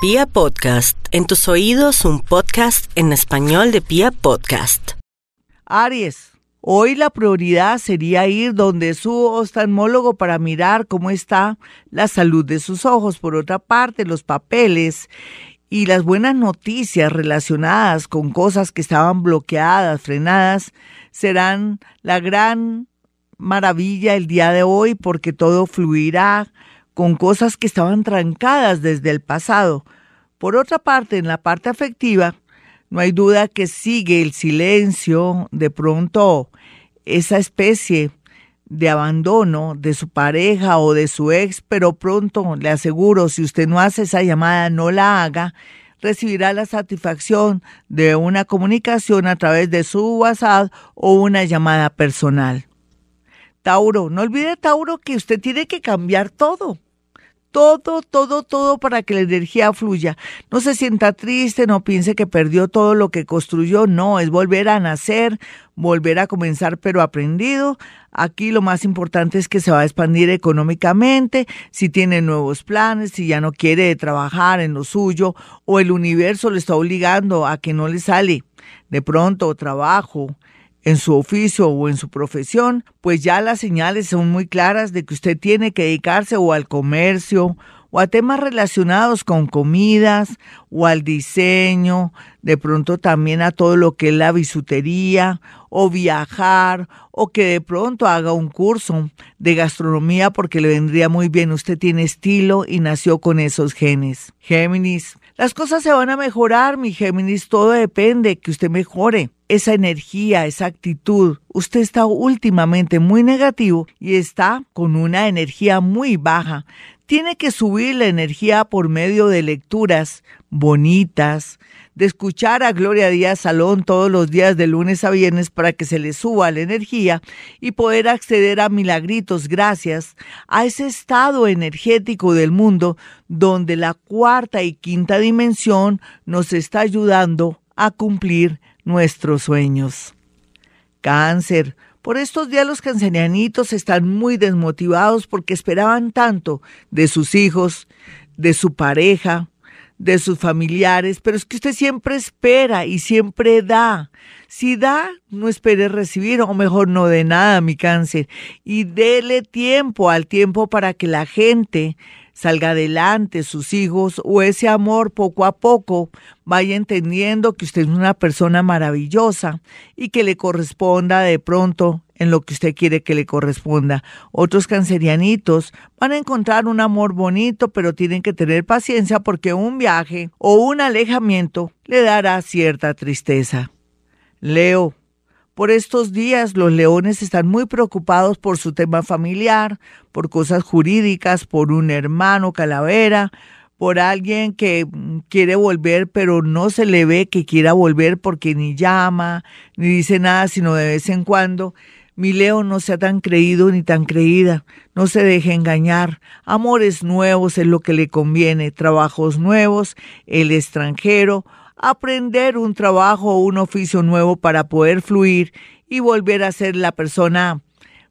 Pia Podcast, en tus oídos un podcast en español de Pia Podcast. Aries, hoy la prioridad sería ir donde su oftalmólogo para mirar cómo está la salud de sus ojos. Por otra parte, los papeles y las buenas noticias relacionadas con cosas que estaban bloqueadas, frenadas, serán la gran maravilla el día de hoy porque todo fluirá con cosas que estaban trancadas desde el pasado. Por otra parte, en la parte afectiva, no hay duda que sigue el silencio, de pronto esa especie de abandono de su pareja o de su ex, pero pronto le aseguro, si usted no hace esa llamada, no la haga, recibirá la satisfacción de una comunicación a través de su WhatsApp o una llamada personal. Tauro, no olvide Tauro que usted tiene que cambiar todo todo, todo, todo para que la energía fluya. No se sienta triste, no piense que perdió todo lo que construyó, no, es volver a nacer, volver a comenzar, pero aprendido. Aquí lo más importante es que se va a expandir económicamente, si tiene nuevos planes, si ya no quiere trabajar en lo suyo o el universo le está obligando a que no le sale de pronto trabajo en su oficio o en su profesión, pues ya las señales son muy claras de que usted tiene que dedicarse o al comercio o a temas relacionados con comidas o al diseño, de pronto también a todo lo que es la bisutería o viajar o que de pronto haga un curso de gastronomía porque le vendría muy bien. Usted tiene estilo y nació con esos genes. Géminis, las cosas se van a mejorar, mi Géminis, todo depende que usted mejore esa energía, esa actitud. Usted está últimamente muy negativo y está con una energía muy baja. Tiene que subir la energía por medio de lecturas bonitas, de escuchar a Gloria Díaz Salón todos los días de lunes a viernes para que se le suba la energía y poder acceder a milagritos gracias a ese estado energético del mundo donde la cuarta y quinta dimensión nos está ayudando a cumplir nuestros sueños. Cáncer. Por estos días los cancerianitos están muy desmotivados porque esperaban tanto de sus hijos, de su pareja, de sus familiares, pero es que usted siempre espera y siempre da. Si da, no espere recibir, o mejor no de nada, mi cáncer, y dele tiempo al tiempo para que la gente salga adelante, sus hijos, o ese amor poco a poco vaya entendiendo que usted es una persona maravillosa y que le corresponda de pronto en lo que usted quiere que le corresponda. Otros cancerianitos van a encontrar un amor bonito, pero tienen que tener paciencia porque un viaje o un alejamiento le dará cierta tristeza. Leo, por estos días los leones están muy preocupados por su tema familiar, por cosas jurídicas, por un hermano calavera, por alguien que mm, quiere volver pero no se le ve que quiera volver porque ni llama, ni dice nada sino de vez en cuando. Mi Leo no sea tan creído ni tan creída, no se deje engañar. Amores nuevos es lo que le conviene, trabajos nuevos, el extranjero, aprender un trabajo o un oficio nuevo para poder fluir y volver a ser la persona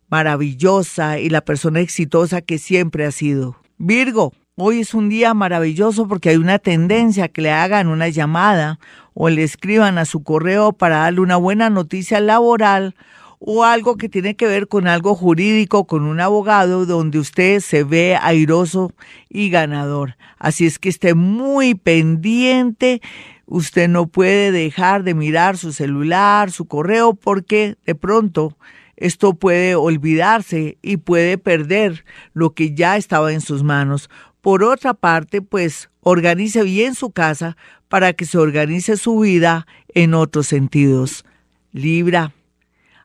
maravillosa y la persona exitosa que siempre ha sido. Virgo, hoy es un día maravilloso porque hay una tendencia que le hagan una llamada o le escriban a su correo para darle una buena noticia laboral o algo que tiene que ver con algo jurídico, con un abogado, donde usted se ve airoso y ganador. Así es que esté muy pendiente Usted no puede dejar de mirar su celular, su correo, porque de pronto esto puede olvidarse y puede perder lo que ya estaba en sus manos. Por otra parte, pues organice bien su casa para que se organice su vida en otros sentidos. Libra,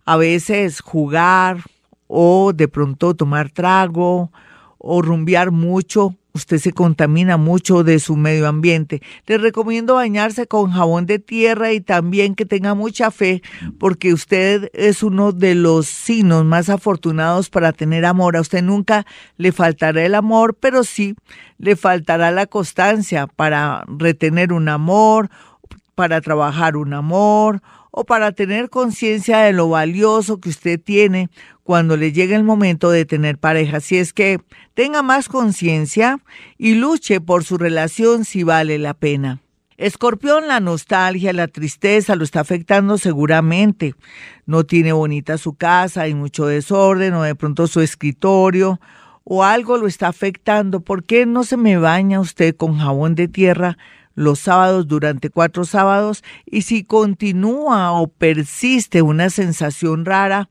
a veces jugar o de pronto tomar trago o rumbear mucho usted se contamina mucho de su medio ambiente. Le recomiendo bañarse con jabón de tierra y también que tenga mucha fe porque usted es uno de los signos más afortunados para tener amor. A usted nunca le faltará el amor, pero sí le faltará la constancia para retener un amor, para trabajar un amor o para tener conciencia de lo valioso que usted tiene cuando le llegue el momento de tener pareja. Así es que tenga más conciencia y luche por su relación si vale la pena. Escorpión, la nostalgia, la tristeza lo está afectando seguramente. No tiene bonita su casa, hay mucho desorden o de pronto su escritorio o algo lo está afectando. ¿Por qué no se me baña usted con jabón de tierra los sábados durante cuatro sábados? Y si continúa o persiste una sensación rara,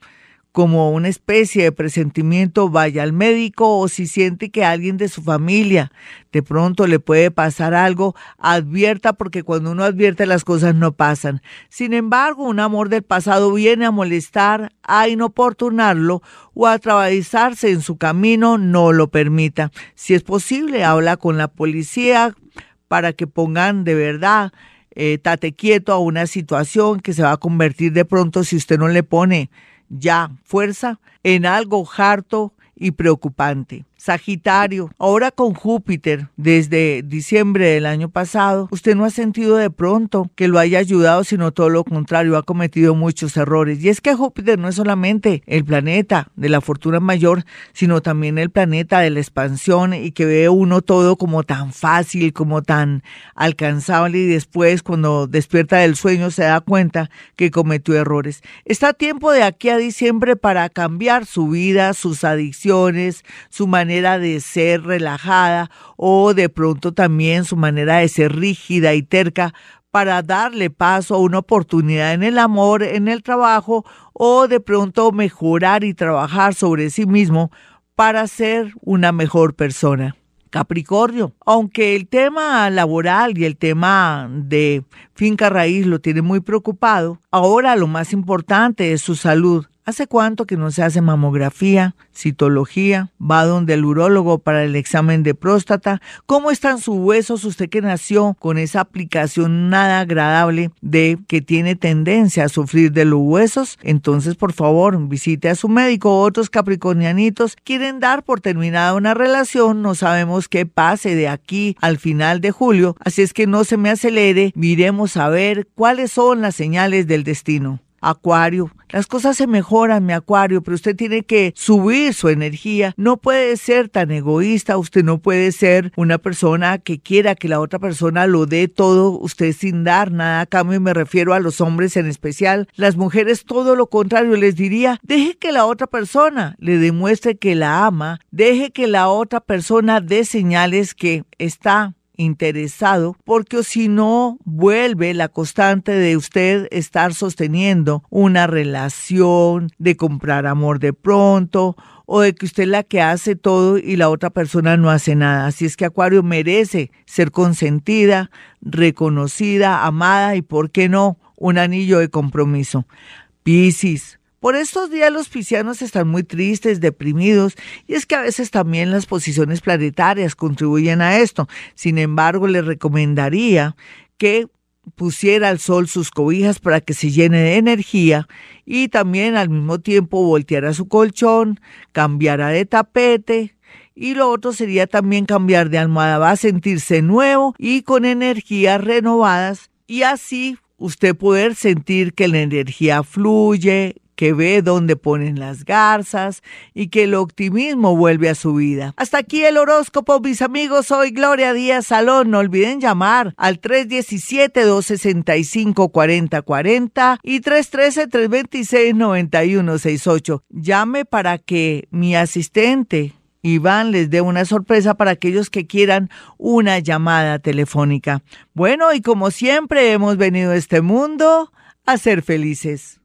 como una especie de presentimiento, vaya al médico o si siente que alguien de su familia de pronto le puede pasar algo, advierta porque cuando uno advierte las cosas no pasan. Sin embargo, un amor del pasado viene a molestar, a inoportunarlo o a atravesarse en su camino, no lo permita. Si es posible, habla con la policía para que pongan de verdad eh, tate quieto a una situación que se va a convertir de pronto si usted no le pone ya fuerza en algo harto y preocupante. Sagitario, ahora con Júpiter desde diciembre del año pasado, usted no ha sentido de pronto que lo haya ayudado, sino todo lo contrario, ha cometido muchos errores. Y es que Júpiter no es solamente el planeta de la fortuna mayor, sino también el planeta de la expansión y que ve uno todo como tan fácil, como tan alcanzable y después cuando despierta del sueño se da cuenta que cometió errores. Está a tiempo de aquí a diciembre para cambiar su vida, sus adicciones, su manera de ser relajada o de pronto también su manera de ser rígida y terca para darle paso a una oportunidad en el amor, en el trabajo o de pronto mejorar y trabajar sobre sí mismo para ser una mejor persona. Capricornio, aunque el tema laboral y el tema de finca raíz lo tiene muy preocupado, ahora lo más importante es su salud. ¿Hace cuánto que no se hace mamografía, citología? ¿Va donde el urólogo para el examen de próstata? ¿Cómo están sus huesos? Usted que nació con esa aplicación nada agradable de que tiene tendencia a sufrir de los huesos, entonces por favor visite a su médico. Otros capricornianitos quieren dar por terminada una relación, no sabemos qué pase de aquí al final de julio, así es que no se me acelere, miremos a ver cuáles son las señales del destino. Acuario, las cosas se mejoran, mi Acuario, pero usted tiene que subir su energía. No puede ser tan egoísta, usted no puede ser una persona que quiera que la otra persona lo dé todo, usted sin dar nada a cambio, me refiero a los hombres en especial. Las mujeres todo lo contrario, les diría, deje que la otra persona le demuestre que la ama, deje que la otra persona dé señales que está interesado, porque si no vuelve la constante de usted estar sosteniendo una relación, de comprar amor de pronto o de que usted es la que hace todo y la otra persona no hace nada. Así es que Acuario merece ser consentida, reconocida, amada y, ¿por qué no?, un anillo de compromiso. Piscis, por estos días los piscianos están muy tristes, deprimidos, y es que a veces también las posiciones planetarias contribuyen a esto. Sin embargo, le recomendaría que pusiera al sol sus cobijas para que se llene de energía y también al mismo tiempo volteara su colchón, cambiara de tapete, y lo otro sería también cambiar de almohada. Va a sentirse nuevo y con energías renovadas y así usted poder sentir que la energía fluye, que ve dónde ponen las garzas y que el optimismo vuelve a su vida. Hasta aquí el horóscopo, mis amigos. Soy Gloria Díaz Salón. No olviden llamar al 317-265-4040 y 313-326-9168. Llame para que mi asistente Iván les dé una sorpresa para aquellos que quieran una llamada telefónica. Bueno, y como siempre hemos venido a este mundo a ser felices.